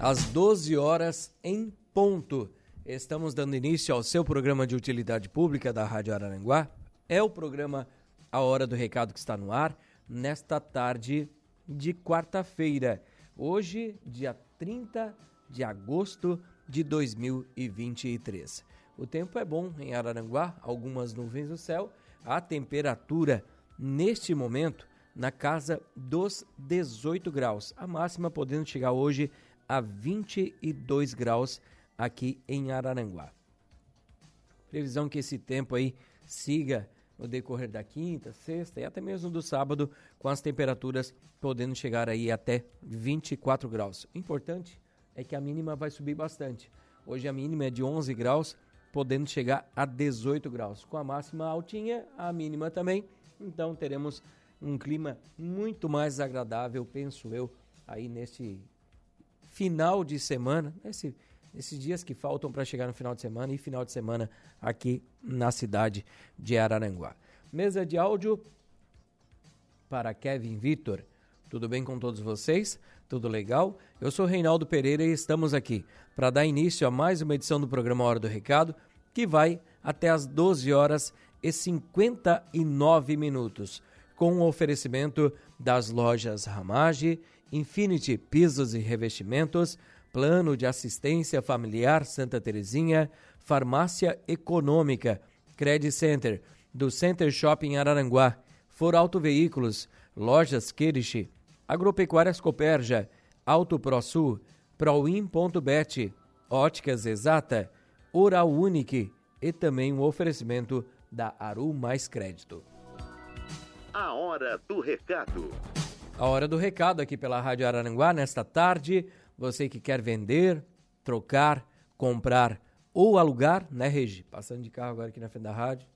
às 12 horas em ponto. Estamos dando início ao seu programa de utilidade pública da Rádio Araranguá. É o programa A Hora do Recado que está no ar nesta tarde de quarta-feira. Hoje, dia 30 de agosto de 2023. O tempo é bom em Araranguá, algumas nuvens no céu. A temperatura neste momento na casa dos 18 graus. A máxima podendo chegar hoje 22 graus aqui em Araranguá. Previsão que esse tempo aí siga no decorrer da quinta, sexta e até mesmo do sábado, com as temperaturas podendo chegar aí até 24 graus. O importante é que a mínima vai subir bastante. Hoje a mínima é de 11 graus, podendo chegar a 18 graus. Com a máxima altinha, a mínima também. Então teremos um clima muito mais agradável, penso eu, aí neste final de semana, nesse, nesses dias que faltam para chegar no final de semana e final de semana aqui na cidade de Araranguá. Mesa de áudio para Kevin Vitor. Tudo bem com todos vocês? Tudo legal? Eu sou Reinaldo Pereira e estamos aqui para dar início a mais uma edição do programa Hora do Recado, que vai até as 12 horas e 59 minutos com o oferecimento das lojas Ramage, Infinity Pisos e Revestimentos, Plano de Assistência Familiar Santa Terezinha, Farmácia Econômica, Credit Center, do Center Shopping Araranguá, For Auto Veículos, Lojas Kirish, Agropecuárias Coperja, Auto ProSul, Proin.bet, Óticas Exata, Oral Unique e também um oferecimento da Aru Mais Crédito. A hora do recado. A hora do recado aqui pela Rádio Araranguá nesta tarde. Você que quer vender, trocar, comprar ou alugar, né, Regi? Passando de carro agora aqui na frente da rádio.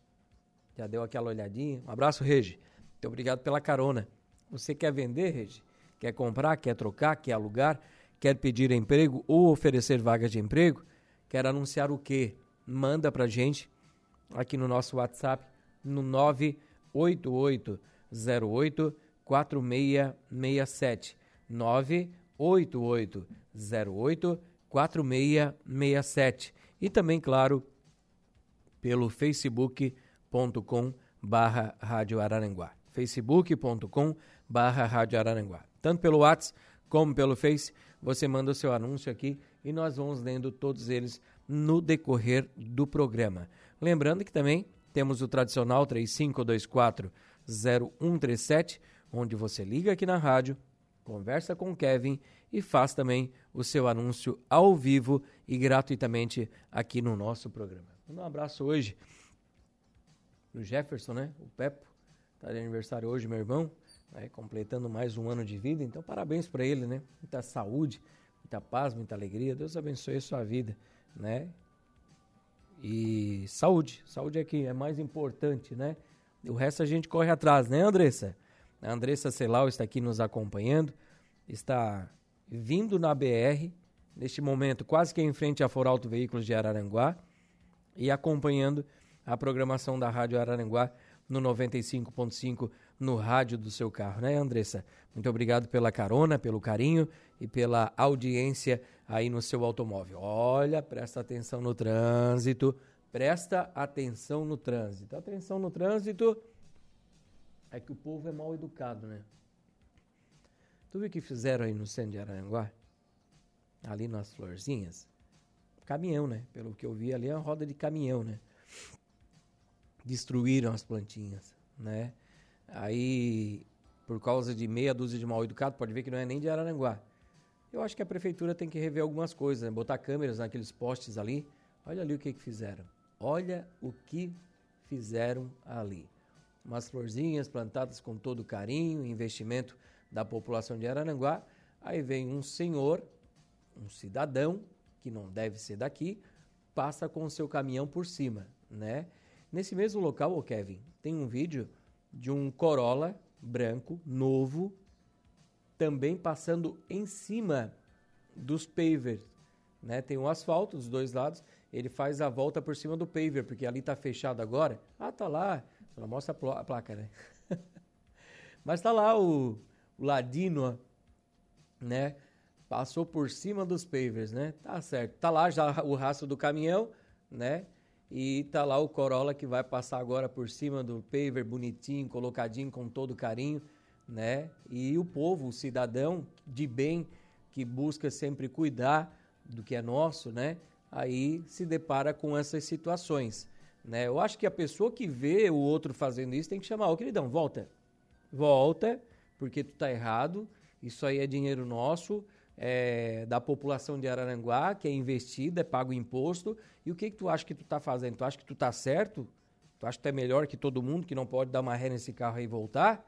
Já deu aquela olhadinha. Um abraço, Regi. Muito obrigado pela carona. Você quer vender, Regi? Quer comprar, quer trocar, quer alugar, quer pedir emprego ou oferecer vagas de emprego? Quer anunciar o quê? Manda pra gente aqui no nosso WhatsApp no 9 8808 4667 98808 4667 e também, claro, pelo facebook.com barra Rádio Araranguá. facebook.com barra Rádio Araranguá. Tanto pelo WhatsApp como pelo Face, você manda o seu anúncio aqui e nós vamos lendo todos eles no decorrer do programa. Lembrando que também temos o tradicional 3524 0137, onde você liga aqui na rádio, conversa com o Kevin e faz também o seu anúncio ao vivo e gratuitamente aqui no nosso programa. Um abraço hoje pro Jefferson, né? O Pepo, tá de aniversário hoje, meu irmão, né? completando mais um ano de vida, então parabéns para ele, né? Muita saúde, muita paz, muita alegria. Deus abençoe a sua vida, né? E saúde, saúde é que é mais importante, né? O resto a gente corre atrás, né, Andressa? A Andressa Celau está aqui nos acompanhando, está vindo na BR, neste momento quase que em frente à Foralto Veículos de Araranguá, e acompanhando a programação da Rádio Araranguá no 95.5 no rádio do seu carro, né, Andressa? Muito obrigado pela carona, pelo carinho e pela audiência aí no seu automóvel. Olha, presta atenção no trânsito, presta atenção no trânsito. Atenção no trânsito é que o povo é mal educado, né? Tu viu o que fizeram aí no centro de Aranguá? Ali nas florzinhas? Caminhão, né? Pelo que eu vi ali, é uma roda de caminhão, né? Destruíram as plantinhas, né? Aí, por causa de meia dúzia de mal educado, pode ver que não é nem de Araranguá. Eu acho que a prefeitura tem que rever algumas coisas, né? botar câmeras naqueles postes ali. Olha ali o que, que fizeram. Olha o que fizeram ali. Umas florzinhas plantadas com todo carinho, investimento da população de Araranguá. Aí vem um senhor, um cidadão, que não deve ser daqui, passa com o seu caminhão por cima, né? Nesse mesmo local, ô Kevin, tem um vídeo de um Corolla branco, novo, também passando em cima dos pavers. Né? Tem um asfalto dos dois lados, ele faz a volta por cima do paver, porque ali está fechado agora. Ah, tá lá, só não mostra a placa, né? Mas tá lá o, o Ladino, né? Passou por cima dos pavers, né? Tá certo. Tá lá já o rastro do caminhão, né? E tá lá o Corolla que vai passar agora por cima do paver bonitinho, colocadinho com todo carinho, né? E o povo, o cidadão de bem que busca sempre cuidar do que é nosso, né? Aí se depara com essas situações, né? Eu acho que a pessoa que vê o outro fazendo isso tem que chamar, ô queridão, volta. Volta, porque tu tá errado. Isso aí é dinheiro nosso é, da população de Araranguá, que é investida, é pago imposto. E o que, que tu acha que tu está fazendo? Tu acha que tu está certo? Tu acha que tu é melhor que todo mundo, que não pode dar uma ré nesse carro e voltar?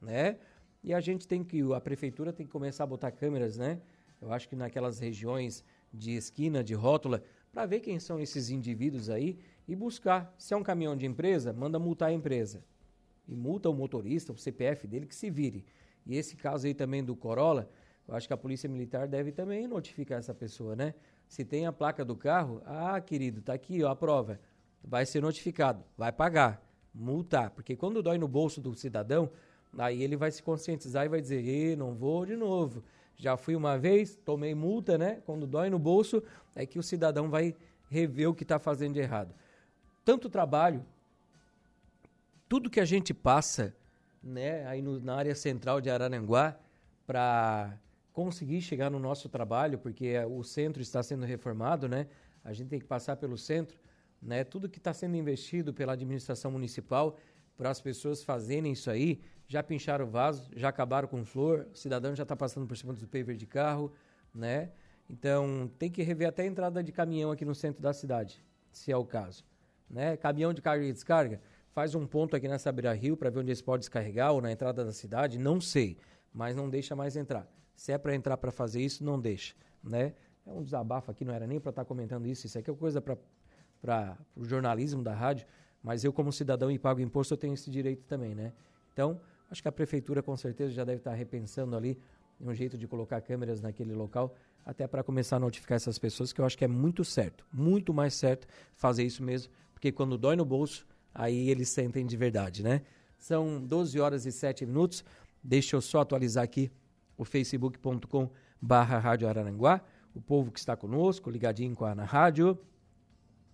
Né? E a gente tem que, a prefeitura tem que começar a botar câmeras, né? Eu acho que naquelas regiões de esquina, de rótula, para ver quem são esses indivíduos aí e buscar. Se é um caminhão de empresa, manda multar a empresa. E multa o motorista, o CPF dele, que se vire. E esse caso aí também do Corolla, eu acho que a Polícia Militar deve também notificar essa pessoa, né? Se tem a placa do carro, ah, querido, tá aqui, ó, a prova. Vai ser notificado, vai pagar, multar. Porque quando dói no bolso do cidadão, aí ele vai se conscientizar e vai dizer, e não vou de novo. Já fui uma vez, tomei multa, né? Quando dói no bolso, é que o cidadão vai rever o que está fazendo de errado. Tanto trabalho, tudo que a gente passa, né, aí no, na área central de Araranguá, para conseguir chegar no nosso trabalho, porque o centro está sendo reformado, né? A gente tem que passar pelo centro, né? Tudo que está sendo investido pela administração municipal para as pessoas fazerem isso aí, já pincharam o vaso, já acabaram com flor, o cidadão já está passando por cima do paver de carro, né? Então tem que rever até a entrada de caminhão aqui no centro da cidade, se é o caso, né? Caminhão de carga e descarga, faz um ponto aqui nessa Beira Rio para ver onde eles podem descarregar ou na entrada da cidade, não sei, mas não deixa mais entrar. Se é para entrar para fazer isso, não deixa, né? É um desabafo aqui, não era nem para estar tá comentando isso. Isso aqui é coisa para o jornalismo da rádio, mas eu, como cidadão e pago imposto, eu tenho esse direito também, né? Então, acho que a prefeitura com certeza já deve estar repensando ali um jeito de colocar câmeras naquele local, até para começar a notificar essas pessoas, que eu acho que é muito certo, muito mais certo fazer isso mesmo, porque quando dói no bolso, aí eles sentem de verdade, né? São 12 horas e 7 minutos. Deixa eu só atualizar aqui o facebook.com barra Rádio Araranguá, o povo que está conosco, ligadinho com a na rádio.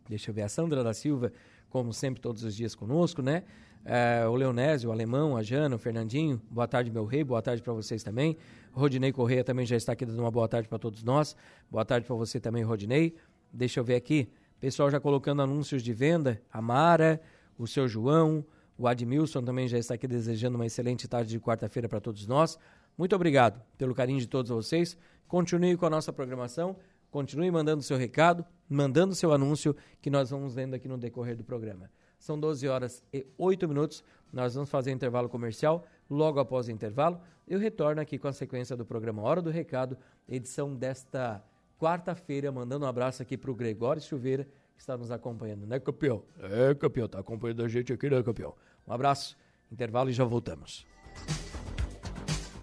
Deixa eu ver, a Sandra da Silva, como sempre, todos os dias conosco, né? É, o Leonésio, o Alemão, a Jana, o Fernandinho, boa tarde, meu rei, boa tarde para vocês também. Rodinei Correia também já está aqui dando uma boa tarde para todos nós. Boa tarde para você também, Rodinei. Deixa eu ver aqui, pessoal já colocando anúncios de venda. A Mara, o seu João, o Admilson também já está aqui desejando uma excelente tarde de quarta-feira para todos nós. Muito obrigado pelo carinho de todos vocês. Continue com a nossa programação, continue mandando seu recado, mandando seu anúncio, que nós vamos lendo aqui no decorrer do programa. São 12 horas e 8 minutos. Nós vamos fazer intervalo comercial. Logo após o intervalo, eu retorno aqui com a sequência do programa Hora do Recado, edição desta quarta-feira. Mandando um abraço aqui para o Gregório Silveira, que está nos acompanhando, né, campeão? É, campeão, está acompanhando a gente aqui, né, campeão? Um abraço, intervalo e já voltamos.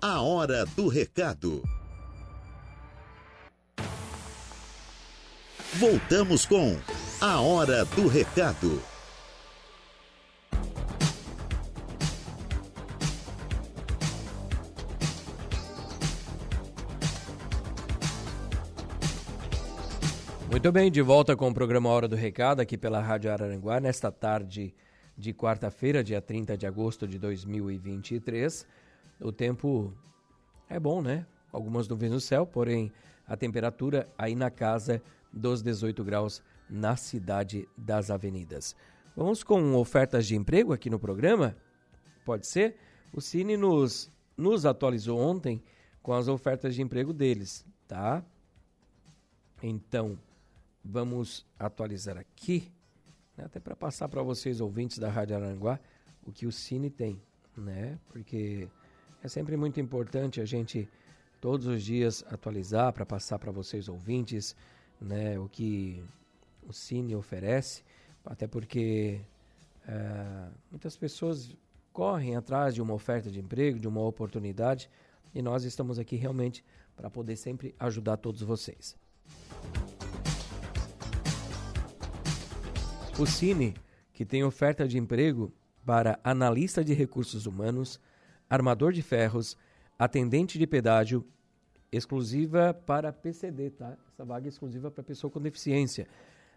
A hora do recado. Voltamos com A Hora do Recado. Muito bem, de volta com o programa Hora do Recado aqui pela Rádio Araranguá, nesta tarde de quarta-feira, dia 30 de agosto de 2023 o tempo é bom, né? Algumas nuvens no céu, porém a temperatura aí na casa dos 18 graus na cidade das avenidas. Vamos com ofertas de emprego aqui no programa? Pode ser? O Cine nos, nos atualizou ontem com as ofertas de emprego deles, tá? Então, vamos atualizar aqui, né? até para passar para vocês, ouvintes da Rádio Aranguá, o que o Cine tem, né? Porque é sempre muito importante a gente todos os dias atualizar para passar para vocês ouvintes, né, o que o Cine oferece, até porque é, muitas pessoas correm atrás de uma oferta de emprego, de uma oportunidade, e nós estamos aqui realmente para poder sempre ajudar todos vocês. O Cine, que tem oferta de emprego para analista de recursos humanos, armador de ferros, atendente de pedágio, exclusiva para PCD, tá? Essa vaga é exclusiva para pessoa com deficiência.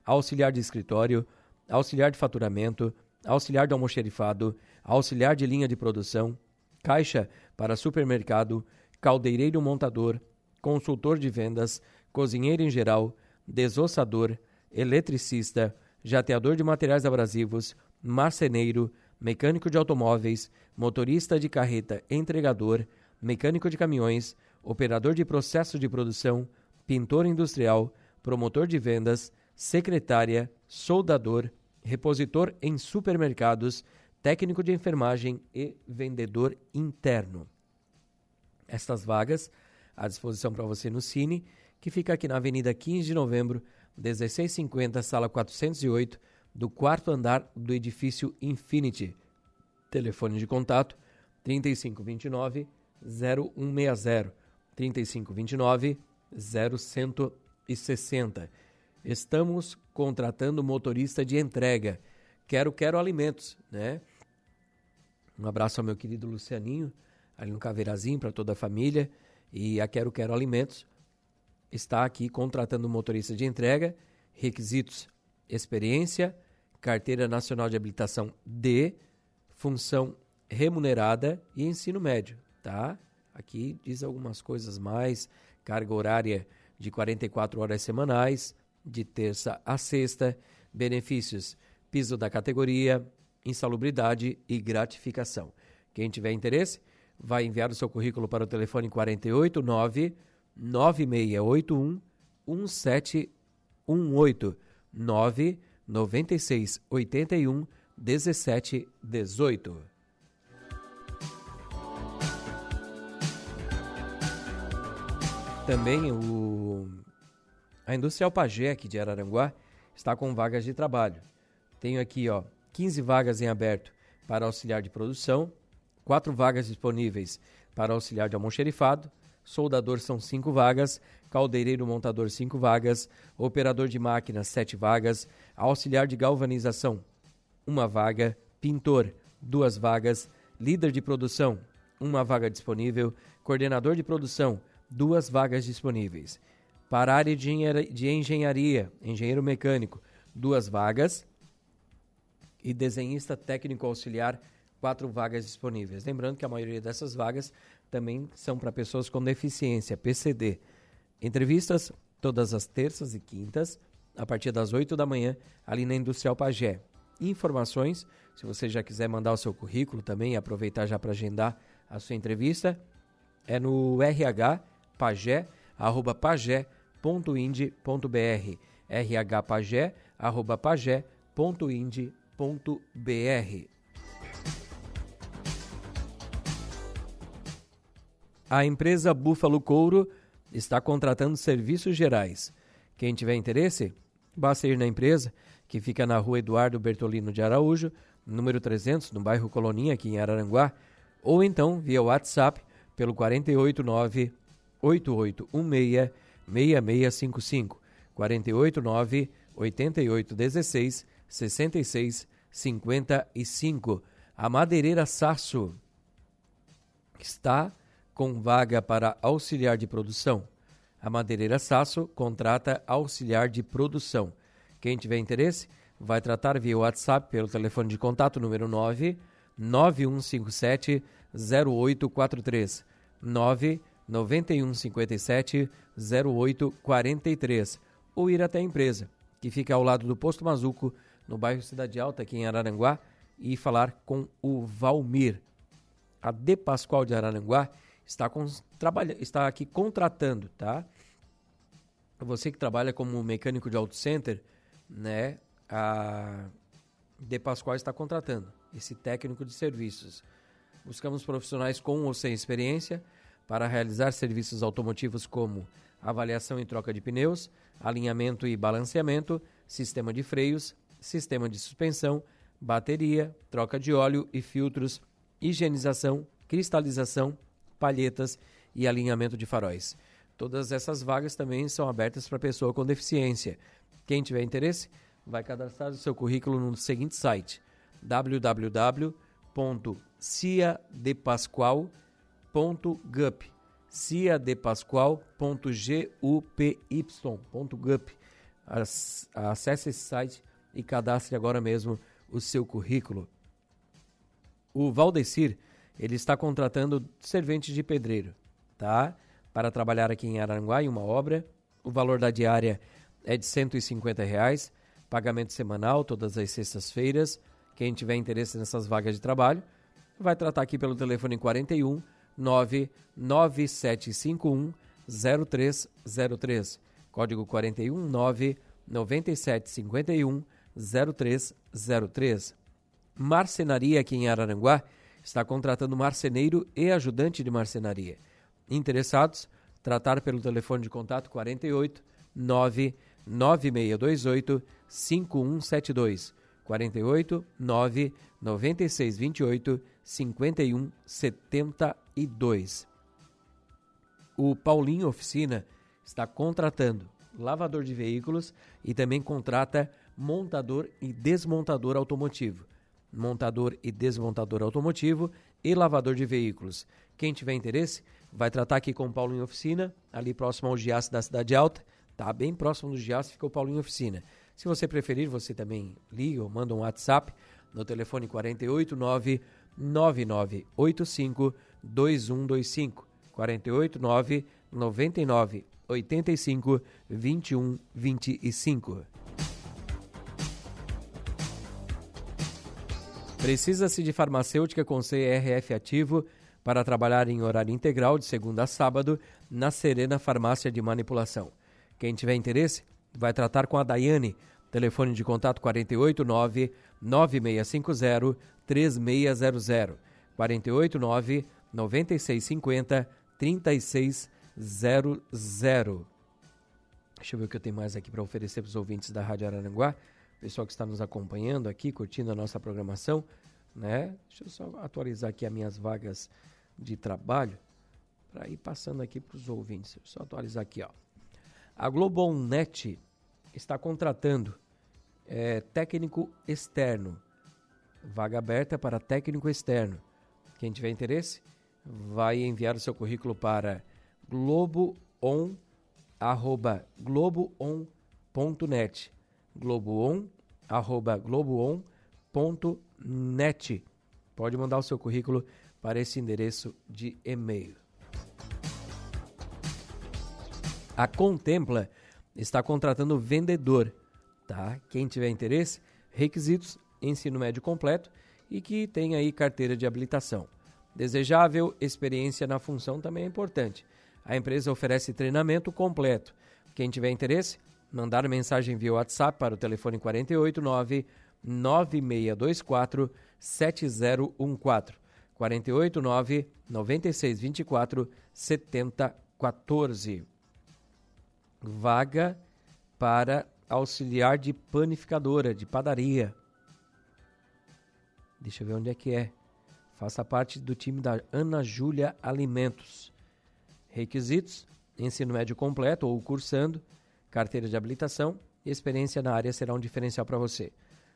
Auxiliar de escritório, auxiliar de faturamento, auxiliar de almoxerifado, auxiliar de linha de produção, caixa para supermercado, caldeireiro montador, consultor de vendas, cozinheiro em geral, desossador, eletricista, jateador de materiais abrasivos, marceneiro, mecânico de automóveis, motorista de carreta entregador, mecânico de caminhões, operador de processo de produção, pintor industrial, promotor de vendas, secretária, soldador, repositor em supermercados, técnico de enfermagem e vendedor interno. Estas vagas à disposição para você no Cine, que fica aqui na Avenida 15 de Novembro, 1650, sala 408, do quarto andar do edifício Infinity. Telefone de contato 3529 0160 3529 0160. Estamos contratando motorista de entrega. Quero, quero alimentos, né? Um abraço ao meu querido Lucianinho, ali no Caveirazinho, para toda a família. E a Quero Quero Alimentos está aqui contratando motorista de entrega. Requisitos: experiência, carteira nacional de habilitação D, função remunerada e ensino médio, tá? Aqui diz algumas coisas mais, carga horária de 44 horas semanais, de terça a sexta, benefícios, piso da categoria, insalubridade e gratificação. Quem tiver interesse, vai enviar o seu currículo para o telefone 489 9681 1718 9 96 81 17 18. Também o a Industrial Pagé aqui de Araranguá está com vagas de trabalho. Tenho aqui, ó, 15 vagas em aberto para auxiliar de produção, quatro vagas disponíveis para auxiliar de almoxerifado, soldador são cinco vagas, caldeireiro montador cinco vagas, operador de máquina sete vagas, auxiliar de galvanização uma vaga, pintor duas vagas, líder de produção uma vaga disponível, coordenador de produção duas vagas disponíveis. Para área de engenharia, engenheiro mecânico, duas vagas. E desenhista técnico auxiliar, quatro vagas disponíveis. Lembrando que a maioria dessas vagas também são para pessoas com deficiência, PCD. Entrevistas todas as terças e quintas, a partir das 8 da manhã, ali na Industrial Pagé. Informações, se você já quiser mandar o seu currículo também, aproveitar já para agendar a sua entrevista, é no RH Pagé, arroba pagé.com rhpagé.ind.br rhpagé.pagé.ind.br A empresa Búfalo Couro está contratando serviços gerais. Quem tiver interesse, basta ir na empresa, que fica na rua Eduardo Bertolino de Araújo, número 300, no bairro Coloninha, aqui em Araranguá, ou então via WhatsApp pelo 489 8816 6655 489 8816 66 55. A Madeireira Sasso está com vaga para auxiliar de produção. A Madeireira Sasso contrata auxiliar de produção. Quem tiver interesse, vai tratar via WhatsApp pelo telefone de contato número 9 9157 0843 9 9157 0843 ou ir até a empresa, que fica ao lado do Posto Mazuco, no bairro Cidade Alta, aqui em Araranguá, e falar com o Valmir. A De Pascoal de Araranguá está, com, trabalha, está aqui contratando, tá? Você que trabalha como mecânico de auto center, né? A De Pascoal está contratando esse técnico de serviços. Buscamos profissionais com ou sem experiência para realizar serviços automotivos como avaliação e troca de pneus, alinhamento e balanceamento, sistema de freios, sistema de suspensão, bateria, troca de óleo e filtros, higienização, cristalização, palhetas e alinhamento de faróis. Todas essas vagas também são abertas para pessoa com deficiência. Quem tiver interesse, vai cadastrar o seu currículo no seguinte site: www.ciadepascoal.gup ciadepascoal.gupy.gup. Acesse esse site e cadastre agora mesmo o seu currículo. O Valdecir, ele está contratando serventes de pedreiro, tá? Para trabalhar aqui em Aranguá em uma obra. O valor da diária é de 150 reais, pagamento semanal todas as sextas-feiras. Quem tiver interesse nessas vagas de trabalho, vai tratar aqui pelo telefone 41 99751 0303. Código 41 99751 0303. Marcenaria aqui em Araranguá está contratando marceneiro e ajudante de marcenaria. Interessados? Tratar pelo telefone de contato 48 99628 5172. 48 99628 5172. O Paulinho Oficina está contratando lavador de veículos e também contrata montador e desmontador automotivo. Montador e desmontador automotivo e lavador de veículos. Quem tiver interesse, vai tratar aqui com o Paulo em Oficina, ali próximo ao Giasse da Cidade Alta. Tá bem próximo do Giasse fica o Paulo em Oficina. Se você preferir, você também liga ou manda um WhatsApp no telefone 489 9985 2125 489 99 85 21 25. Precisa-se de farmacêutica com CRF ativo para trabalhar em horário integral de segunda a sábado na Serena Farmácia de Manipulação. Quem tiver interesse, vai tratar com a Daiane. Telefone de contato 489 9650 3600 489 9650 3600. Deixa eu ver o que eu tenho mais aqui para oferecer para os ouvintes da Rádio Araranguá pessoal que está nos acompanhando aqui, curtindo a nossa programação, né? Deixa eu só atualizar aqui as minhas vagas de trabalho para ir passando aqui para os ouvintes. Deixa eu só atualizar aqui, ó. A Globonet está contratando é, técnico externo. Vaga aberta para técnico externo. Quem tiver interesse, vai enviar o seu currículo para globoon, arroba globoon.net globoon, arroba globoon.net. Pode mandar o seu currículo para esse endereço de e-mail. A Contempla está contratando vendedor, tá? Quem tiver interesse, requisitos, ensino médio completo e que tenha aí carteira de habilitação. Desejável experiência na função também é importante. A empresa oferece treinamento completo. Quem tiver interesse, mandar mensagem via WhatsApp para o telefone 489 9624 7014. 489 9624 7014. Vaga para auxiliar de panificadora, de padaria. Deixa eu ver onde é que é. Faça parte do time da Ana Júlia Alimentos. Requisitos: ensino médio completo ou cursando carteira de habilitação e experiência na área será um diferencial para você.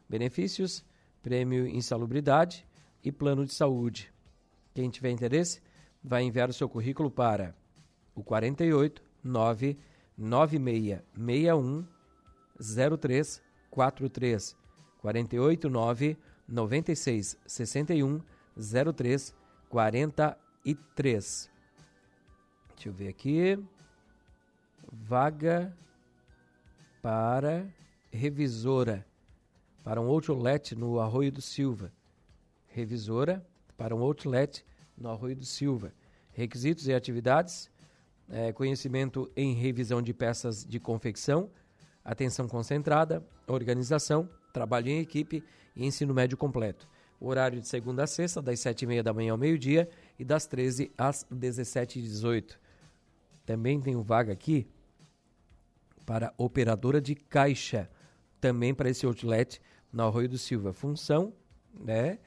Benefícios, prêmio insalubridade e plano de saúde. Quem tiver interesse, vai enviar o seu currículo para o 48 9 9661 0343 48 9 96 61 03 43. Deixa eu ver aqui. Vaga para revisora para um outlet no Arroio do Silva. Revisora para um outlet no Arroio do Silva. Requisitos e atividades: é, conhecimento em revisão de peças de confecção, atenção concentrada, organização, trabalho em equipe e ensino médio completo. horário de segunda a sexta, das 7h30 da manhã ao meio-dia e das 13 às 17h18. Também tem vaga aqui para operadora de caixa, também para esse outlet no Arroio do Silva. Função, né?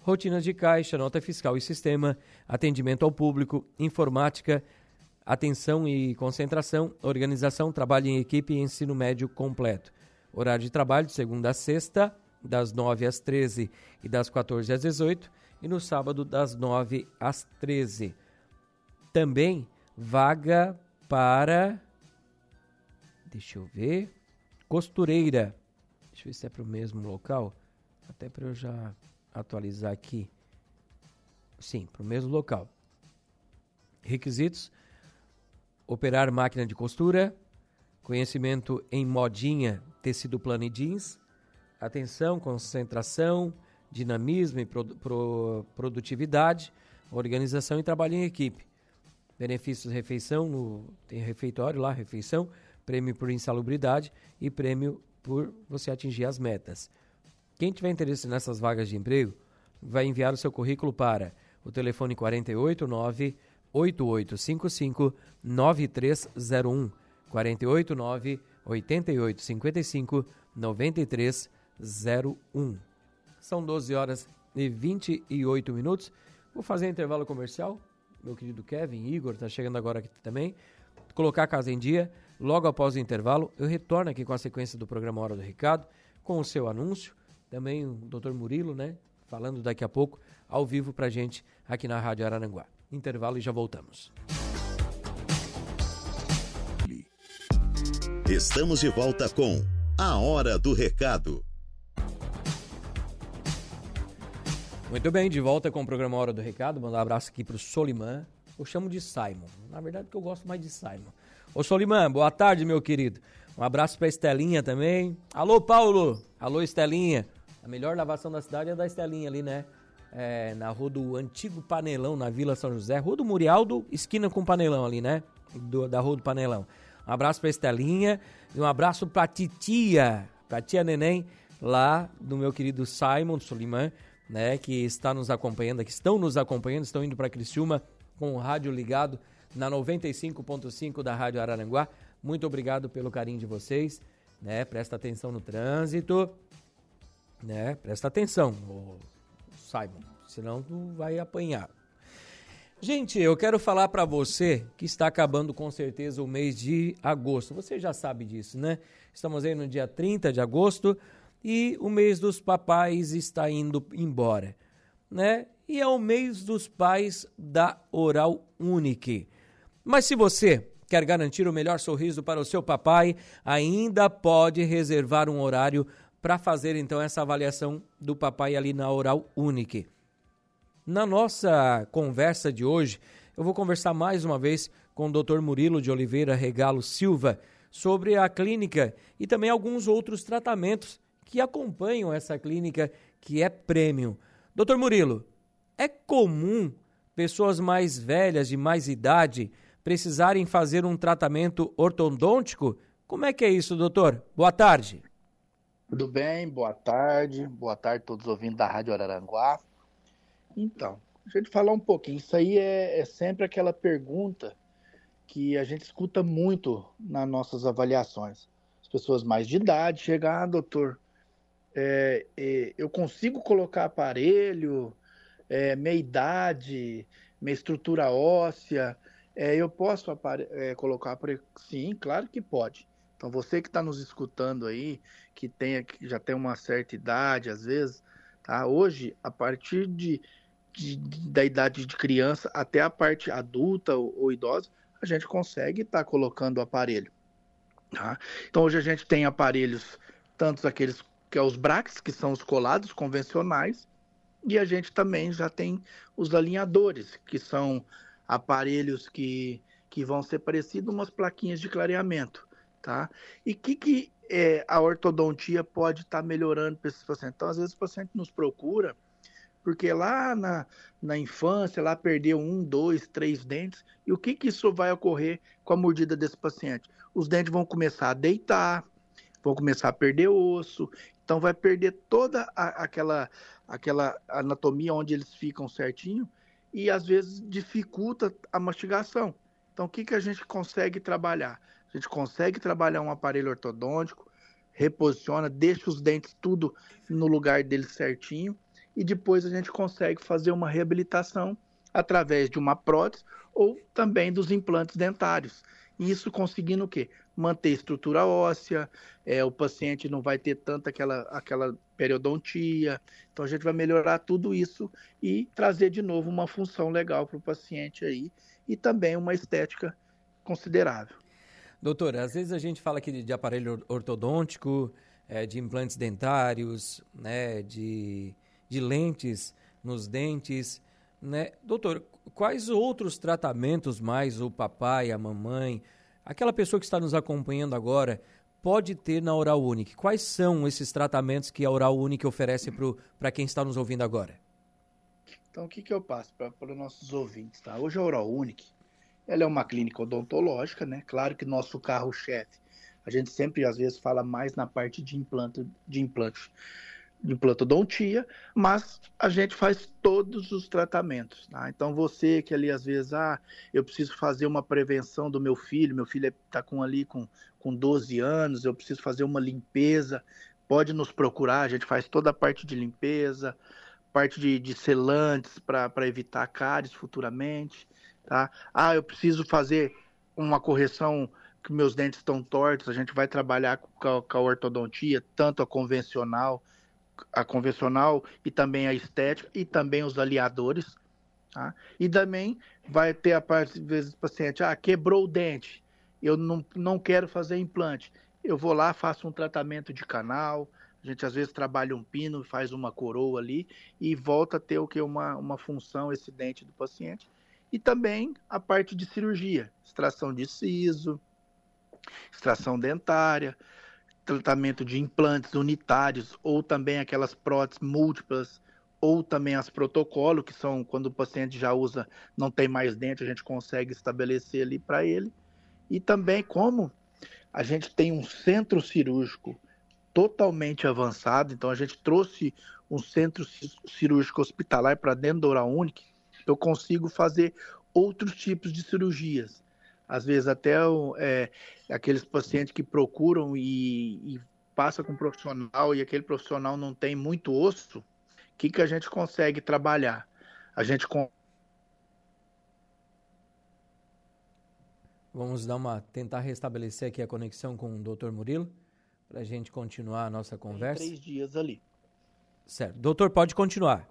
Rotinas de caixa, nota fiscal e sistema, atendimento ao público, informática, atenção e concentração, organização, trabalho em equipe e ensino médio completo. Horário de trabalho de segunda a sexta, das 9 às 13 e das 14 às 18, e no sábado, das 9 às 13. Também vaga para. Deixa eu ver. Costureira. Deixa eu ver se é para o mesmo local. Até para eu já atualizar aqui. Sim, para o mesmo local. Requisitos: operar máquina de costura, conhecimento em modinha, tecido plano e jeans, atenção, concentração, dinamismo e pro, pro, produtividade, organização e trabalho em equipe. Benefícios refeição, no, tem refeitório lá, refeição, prêmio por insalubridade e prêmio por você atingir as metas. Quem tiver interesse nessas vagas de emprego, vai enviar o seu currículo para o telefone 489 8855 9301 489 8855 9301. São 12 horas e 28 minutos. Vou fazer um intervalo comercial. Meu querido Kevin, Igor, está chegando agora aqui também. Colocar a casa em dia. Logo após o intervalo, eu retorno aqui com a sequência do programa Hora do Recado, com o seu anúncio. Também o Dr. Murilo, né? Falando daqui a pouco, ao vivo pra gente aqui na Rádio Araranguá. Intervalo e já voltamos. Estamos de volta com A Hora do Recado. Muito bem, de volta com o programa Hora do Recado. Mandar um abraço aqui pro Soliman. Eu chamo de Simon. Na verdade, que eu gosto mais de Simon. Ô Soliman, boa tarde, meu querido. Um abraço pra Estelinha também. Alô, Paulo. Alô, Estelinha. A melhor lavação da cidade é da Estelinha ali, né? É, na rua do Antigo Panelão, na Vila São José. Rua do Murialdo, esquina com o Panelão ali, né? Do, da Rua do Panelão. Um abraço pra Estelinha e um abraço pra titia, pra tia Neném, lá do meu querido Simon Soliman né, que está nos acompanhando, que estão nos acompanhando, estão indo para Criciúma com o rádio ligado na 95.5 da Rádio Araranguá. Muito obrigado pelo carinho de vocês, né? Presta atenção no trânsito, né? Presta atenção, Simon, senão tu vai apanhar. Gente, eu quero falar para você que está acabando com certeza o mês de agosto. Você já sabe disso, né? Estamos aí no dia 30 de agosto e o mês dos papais está indo embora, né? E é o mês dos pais da Oral Unique. Mas se você quer garantir o melhor sorriso para o seu papai, ainda pode reservar um horário para fazer então essa avaliação do papai ali na Oral Unique. Na nossa conversa de hoje, eu vou conversar mais uma vez com o Dr. Murilo de Oliveira Regalo Silva sobre a clínica e também alguns outros tratamentos que acompanham essa clínica que é premium. Doutor Murilo, é comum pessoas mais velhas, de mais idade, precisarem fazer um tratamento ortodôntico? Como é que é isso, doutor? Boa tarde. Tudo bem, boa tarde. Boa tarde a todos os ouvintes da Rádio Araranguá. Então, a gente falar um pouquinho. Isso aí é, é sempre aquela pergunta que a gente escuta muito nas nossas avaliações. As pessoas mais de idade chegam, ah, doutor, é, é, eu consigo colocar aparelho, é, minha idade, minha estrutura óssea, é, eu posso é, colocar aparelho? Sim, claro que pode. Então você que está nos escutando aí, que, tem, que já tem uma certa idade, às vezes, tá? Hoje, a partir de, de da idade de criança até a parte adulta ou, ou idosa, a gente consegue estar tá colocando o aparelho. Tá? Então hoje a gente tem aparelhos, tantos aqueles que é os braques, que são os colados convencionais, e a gente também já tem os alinhadores, que são aparelhos que, que vão ser parecidos umas plaquinhas de clareamento, tá? E o que, que é, a ortodontia pode estar tá melhorando para esses pacientes? Então, às vezes o paciente nos procura porque lá na, na infância, lá perdeu um, dois, três dentes, e o que, que isso vai ocorrer com a mordida desse paciente? Os dentes vão começar a deitar, vão começar a perder osso, então vai perder toda a, aquela, aquela anatomia onde eles ficam certinho e às vezes dificulta a mastigação. Então o que, que a gente consegue trabalhar? A gente consegue trabalhar um aparelho ortodôntico, reposiciona, deixa os dentes tudo no lugar deles certinho e depois a gente consegue fazer uma reabilitação através de uma prótese ou também dos implantes dentários. Isso conseguindo o quê? Manter estrutura óssea, é, o paciente não vai ter tanta aquela, aquela periodontia. Então a gente vai melhorar tudo isso e trazer de novo uma função legal para o paciente aí e também uma estética considerável. Doutor, às vezes a gente fala aqui de aparelho ortodôntico, é, de implantes dentários, né, de, de lentes nos dentes, né? Doutor, quais outros tratamentos mais o papai, a mamãe, aquela pessoa que está nos acompanhando agora pode ter na Oral Unique? Quais são esses tratamentos que a Oral Unique oferece para quem está nos ouvindo agora? Então, o que, que eu passo para os nossos ouvintes? Tá? Hoje a Oral Unique ela é uma clínica odontológica, né? Claro que nosso carro-chefe, a gente sempre às vezes fala mais na parte de implante, de implante de implantodontia, mas a gente faz todos os tratamentos. Tá? Então você que ali às vezes, ah, eu preciso fazer uma prevenção do meu filho, meu filho está com ali com, com 12 anos, eu preciso fazer uma limpeza, pode nos procurar, a gente faz toda a parte de limpeza, parte de, de selantes para evitar cáries futuramente. Tá? Ah, eu preciso fazer uma correção que meus dentes estão tortos, a gente vai trabalhar com a, com a ortodontia, tanto a convencional, a convencional e também a estética e também os aliadores. Tá? E também vai ter a parte, às vezes, do paciente, ah, quebrou o dente, eu não, não quero fazer implante. Eu vou lá, faço um tratamento de canal, a gente às vezes trabalha um pino, faz uma coroa ali e volta a ter o que? Uma, uma função, esse dente do paciente. E também a parte de cirurgia, extração de siso, extração dentária, tratamento de implantes unitários ou também aquelas próteses múltiplas ou também as protocolo, que são quando o paciente já usa, não tem mais dente, a gente consegue estabelecer ali para ele. E também como a gente tem um centro cirúrgico totalmente avançado, então a gente trouxe um centro cirúrgico hospitalar para dentro da Oral Unique, eu consigo fazer outros tipos de cirurgias às vezes até é, aqueles pacientes que procuram e, e passa com um profissional e aquele profissional não tem muito osso, o que, que a gente consegue trabalhar? A gente Vamos dar uma tentar restabelecer aqui a conexão com o Dr. Murilo para a gente continuar a nossa conversa. Tem três dias ali. Certo. Doutor, pode continuar.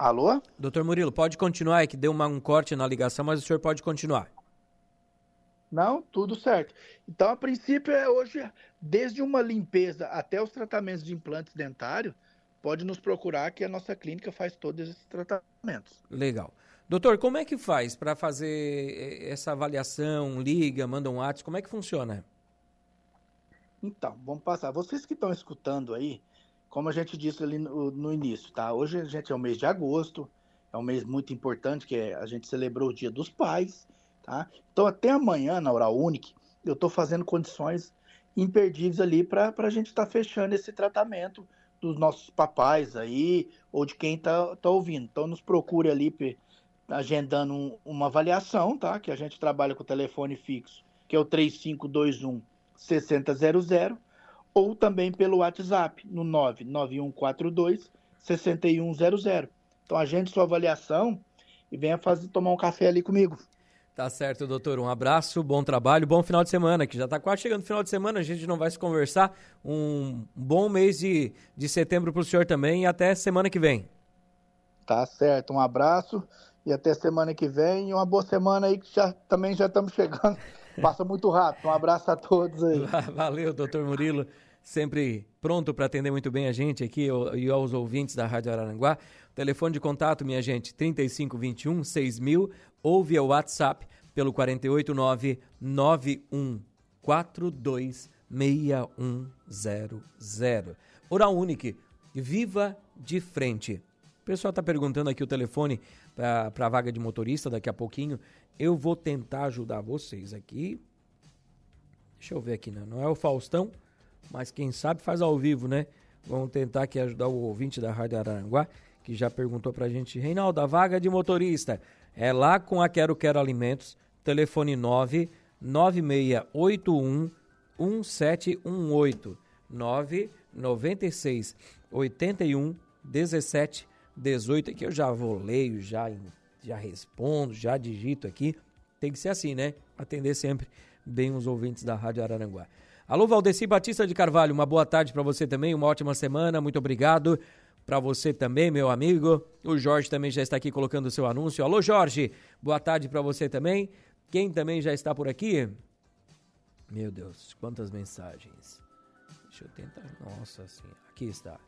Alô? Doutor Murilo, pode continuar, é que deu uma, um corte na ligação, mas o senhor pode continuar. Não, tudo certo. Então, a princípio, é hoje, desde uma limpeza até os tratamentos de implantes dentários, pode nos procurar que a nossa clínica faz todos esses tratamentos. Legal. Doutor, como é que faz para fazer eh, essa avaliação? Liga, manda um WhatsApp, como é que funciona? Então, vamos passar. Vocês que estão escutando aí, como a gente disse ali no, no, início, tá? Hoje a gente é o mês de agosto, é um mês muito importante, que é, a gente celebrou o Dia dos Pais, tá? Então até amanhã na Oral Unique, eu estou fazendo condições imperdíveis ali para a gente estar tá fechando esse tratamento dos nossos papais aí, ou de quem está tá ouvindo. Então nos procure ali agendando um, uma avaliação, tá? Que a gente trabalha com o telefone fixo, que é o 3521 6000 ou também pelo WhatsApp no 99142 6100. Então agende sua avaliação e venha fazer tomar um café ali comigo. Tá certo, doutor. Um abraço, bom trabalho, bom final de semana, que já está quase chegando o final de semana, a gente não vai se conversar. Um bom mês de, de setembro para o senhor também e até semana que vem. Tá certo, um abraço e até semana que vem e uma boa semana aí que já, também já estamos chegando Passa muito rápido. Um abraço a todos aí. Valeu, doutor Murilo. Sempre pronto para atender muito bem a gente aqui e aos ouvintes da Rádio Araranguá. Telefone de contato, minha gente, 3521 6000 ou via WhatsApp pelo 489 9142 6100. Oral Unique, viva de frente. Pessoal está perguntando aqui o telefone para a vaga de motorista daqui a pouquinho. Eu vou tentar ajudar vocês aqui. Deixa eu ver aqui, né? não é o Faustão, mas quem sabe faz ao vivo, né? Vamos tentar aqui ajudar o ouvinte da Rádio Aranguá, que já perguntou pra gente, Reinaldo, a vaga de motorista é lá com a Quero Quero Alimentos, telefone 9 9681 1718 996 81 17 18 aqui eu já vou leio, já já respondo, já digito aqui. Tem que ser assim, né? Atender sempre bem os ouvintes da Rádio Araranguá. Alô, Valdeci Batista de Carvalho, uma boa tarde para você também, uma ótima semana, muito obrigado. para você também, meu amigo. O Jorge também já está aqui colocando o seu anúncio. Alô, Jorge, boa tarde para você também. Quem também já está por aqui? Meu Deus, quantas mensagens. Deixa eu tentar. Nossa senhora, aqui está.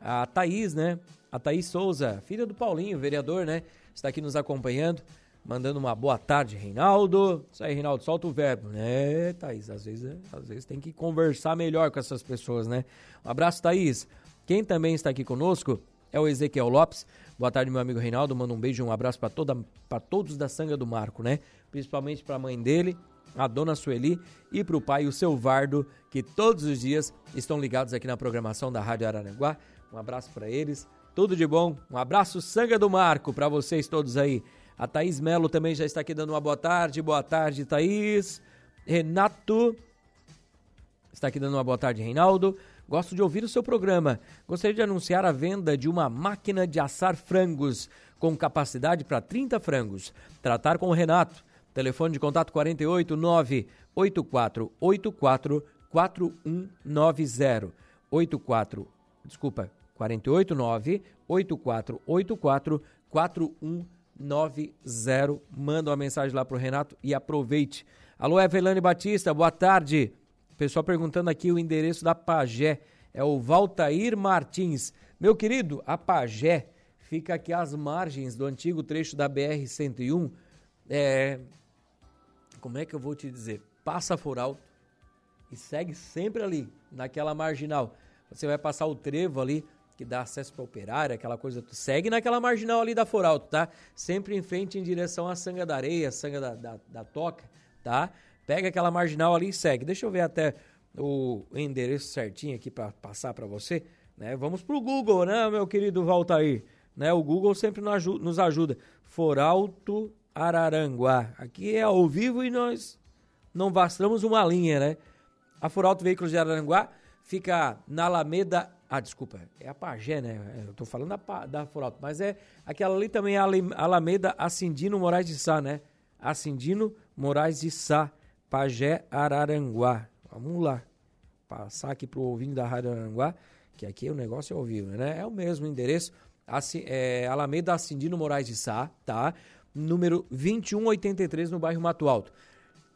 A Thaís, né? A Thaís Souza, filha do Paulinho, vereador, né? Está aqui nos acompanhando, mandando uma boa tarde, Reinaldo. Isso aí, Reinaldo, solta o verbo. É, Thaís, às vezes, às vezes tem que conversar melhor com essas pessoas, né? Um abraço, Thaís. Quem também está aqui conosco é o Ezequiel Lopes. Boa tarde, meu amigo Reinaldo. Manda um beijo e um abraço para toda para todos da Sanga do Marco, né? Principalmente para a mãe dele, a dona Sueli, e para o pai, o seu Vardo, que todos os dias estão ligados aqui na programação da Rádio Araranguá. Um abraço para eles. Tudo de bom. Um abraço Sanga do Marco para vocês todos aí. A Thaís Melo também já está aqui dando uma boa tarde. Boa tarde, Thaís. Renato está aqui dando uma boa tarde, Reinaldo. Gosto de ouvir o seu programa. Gostaria de anunciar a venda de uma máquina de assar frangos com capacidade para 30 frangos. Tratar com o Renato. Telefone de contato 48 8484 4190. 84, desculpa, 489 8484 4190. Manda uma mensagem lá pro Renato e aproveite. Alô, Evelane Batista, boa tarde. Pessoal perguntando aqui o endereço da Pagé. É o Valtair Martins. Meu querido, a Pagé fica aqui às margens do antigo trecho da BR-101. É... Como é que eu vou te dizer? Passa por alto e segue sempre ali, naquela marginal. Você vai passar o trevo ali, que dá acesso para operária, aquela coisa. Tu segue naquela marginal ali da Foralto, tá? Sempre em frente em direção à Sanga da Areia, Sanga da, da, da Toca, tá? Pega aquela marginal ali e segue. Deixa eu ver até o endereço certinho aqui para passar para você. Né? Vamos pro Google, né, meu querido Valtair? Né? O Google sempre nos ajuda. Foralto Araranguá. Aqui é ao vivo e nós não bastamos uma linha, né? A Foralto Veículos de Araranguá fica na Alameda. Ah, desculpa, é a Pagé, né? Eu tô falando da, da Foralto, mas é aquela ali também é a Alameda Acindino Moraes de Sá, né? Acindino Moraes de Sá. Pajé Araranguá. Vamos lá. Passar aqui para o ouvinte da Rádio Araranguá, que aqui o negócio é ao vivo, né? É o mesmo endereço. É, Alameda Acindino Moraes de Sá, tá? Número 2183 no bairro Mato Alto.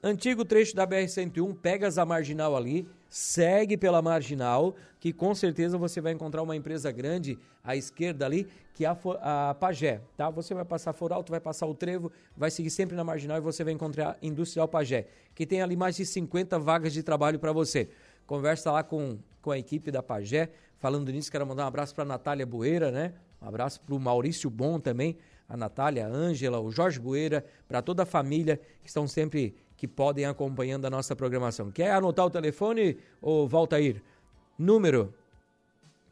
Antigo trecho da BR-101, pegas a marginal ali, segue pela marginal, que com certeza você vai encontrar uma empresa grande à esquerda ali, que é a, a Pagé, tá? Você vai passar Foralto, vai passar o Trevo, vai seguir sempre na marginal e você vai encontrar Industrial Pagé, que tem ali mais de 50 vagas de trabalho para você. Conversa lá com, com a equipe da Pagé. Falando nisso, quero mandar um abraço para Natália Bueira, né? Um abraço para o Maurício Bom também, a Natália, a Ângela, o Jorge Bueira, para toda a família que estão sempre que podem acompanhando a nossa programação. Quer anotar o telefone, ou Valtair? Número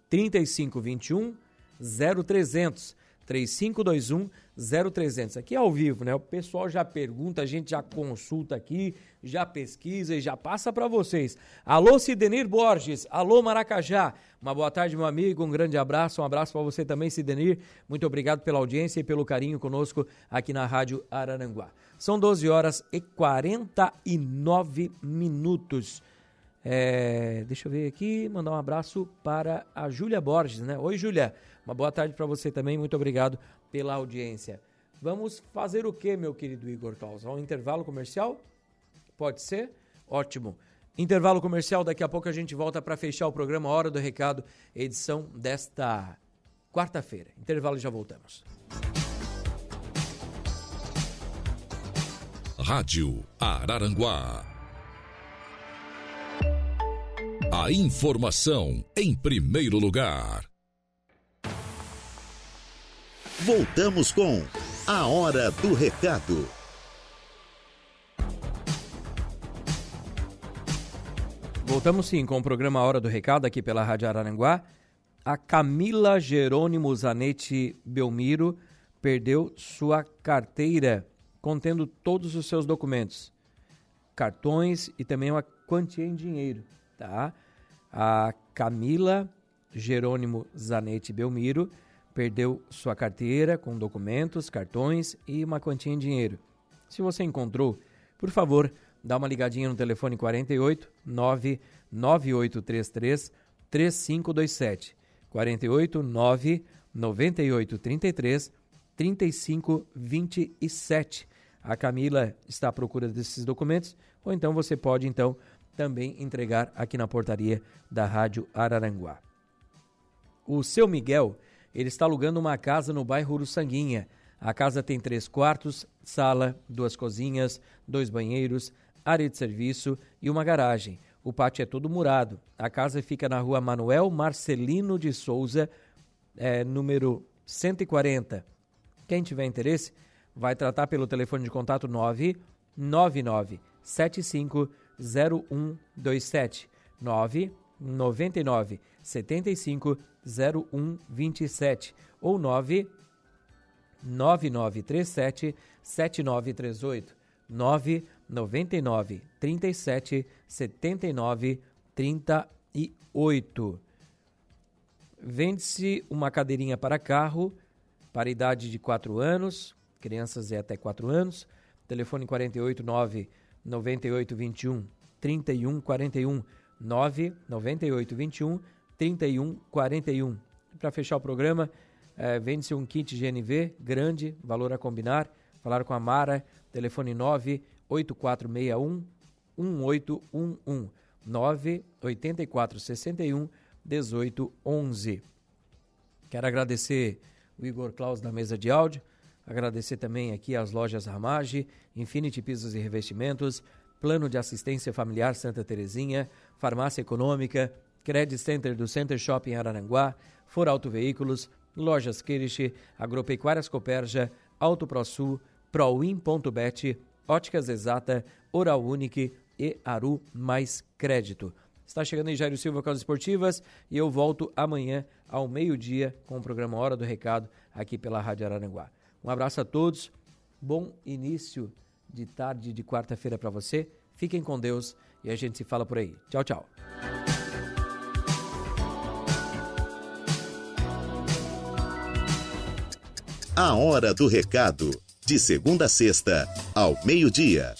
3521 0300 3521 0300. Aqui é ao vivo, né? O pessoal já pergunta, a gente já consulta aqui, já pesquisa e já passa para vocês. Alô Sidenir Borges, alô Maracajá. Uma boa tarde, meu amigo, um grande abraço, um abraço para você também, Sidenir. Muito obrigado pela audiência e pelo carinho conosco aqui na Rádio Araranguá. São 12 horas e 49 minutos. É, deixa eu ver aqui, mandar um abraço para a Júlia Borges, né? Oi, Júlia. Uma boa tarde para você também. Muito obrigado pela audiência. Vamos fazer o que, meu querido Igor Claus? Um intervalo comercial? Pode ser? Ótimo. Intervalo comercial, daqui a pouco a gente volta para fechar o programa Hora do Recado, edição desta quarta-feira. Intervalo e já voltamos. Rádio Araranguá. A informação em primeiro lugar. Voltamos com A Hora do Recado. Voltamos sim com o programa Hora do Recado aqui pela Rádio Araranguá. A Camila Jerônimo Zanetti Belmiro perdeu sua carteira contendo todos os seus documentos, cartões e também uma quantia em dinheiro, tá? A Camila Jerônimo Zanetti Belmiro perdeu sua carteira com documentos, cartões e uma quantia em dinheiro. Se você encontrou, por favor, dá uma ligadinha no telefone 48 99833 3527. 48 9 98 33 35 27. A Camila está à procura desses documentos, ou então você pode então também entregar aqui na portaria da Rádio Araranguá. O seu Miguel, ele está alugando uma casa no bairro Uruçanguinha. A casa tem três quartos, sala, duas cozinhas, dois banheiros, área de serviço e uma garagem. O pátio é todo murado. A casa fica na rua Manuel Marcelino de Souza, é, número 140. Quem tiver interesse, vai tratar pelo telefone de contato 999 75 0127 999 75 0127 ou 9 9937 7938 999 37 79 38 Vende-se uma cadeirinha para carro para idade de 4 anos, crianças é até 4 anos. Telefone 489 9821 3141 99821 3141. Para fechar o programa, é, vende-se um kit GNV grande, valor a combinar. Falar com a Mara, telefone 98461 1811 98461 1811. Quero agradecer o Igor Claus da mesa de áudio, agradecer também aqui às lojas Ramage, Infinity Pisos e Revestimentos, Plano de Assistência Familiar Santa Terezinha, Farmácia Econômica, Credit Center do Center Shopping Araranguá, For Auto Veículos, Lojas Kirish, Agropecuárias Coperja, Auto ProSul, Proin.bet, Óticas Exata, Oral Unique e Aru Mais Crédito. Está chegando aí Jairo Silva com as esportivas e eu volto amanhã ao meio-dia com o programa Hora do Recado aqui pela Rádio Araranguá. Um abraço a todos, bom início de tarde de quarta-feira para você. Fiquem com Deus e a gente se fala por aí. Tchau, tchau. A Hora do Recado, de segunda a sexta, ao meio-dia.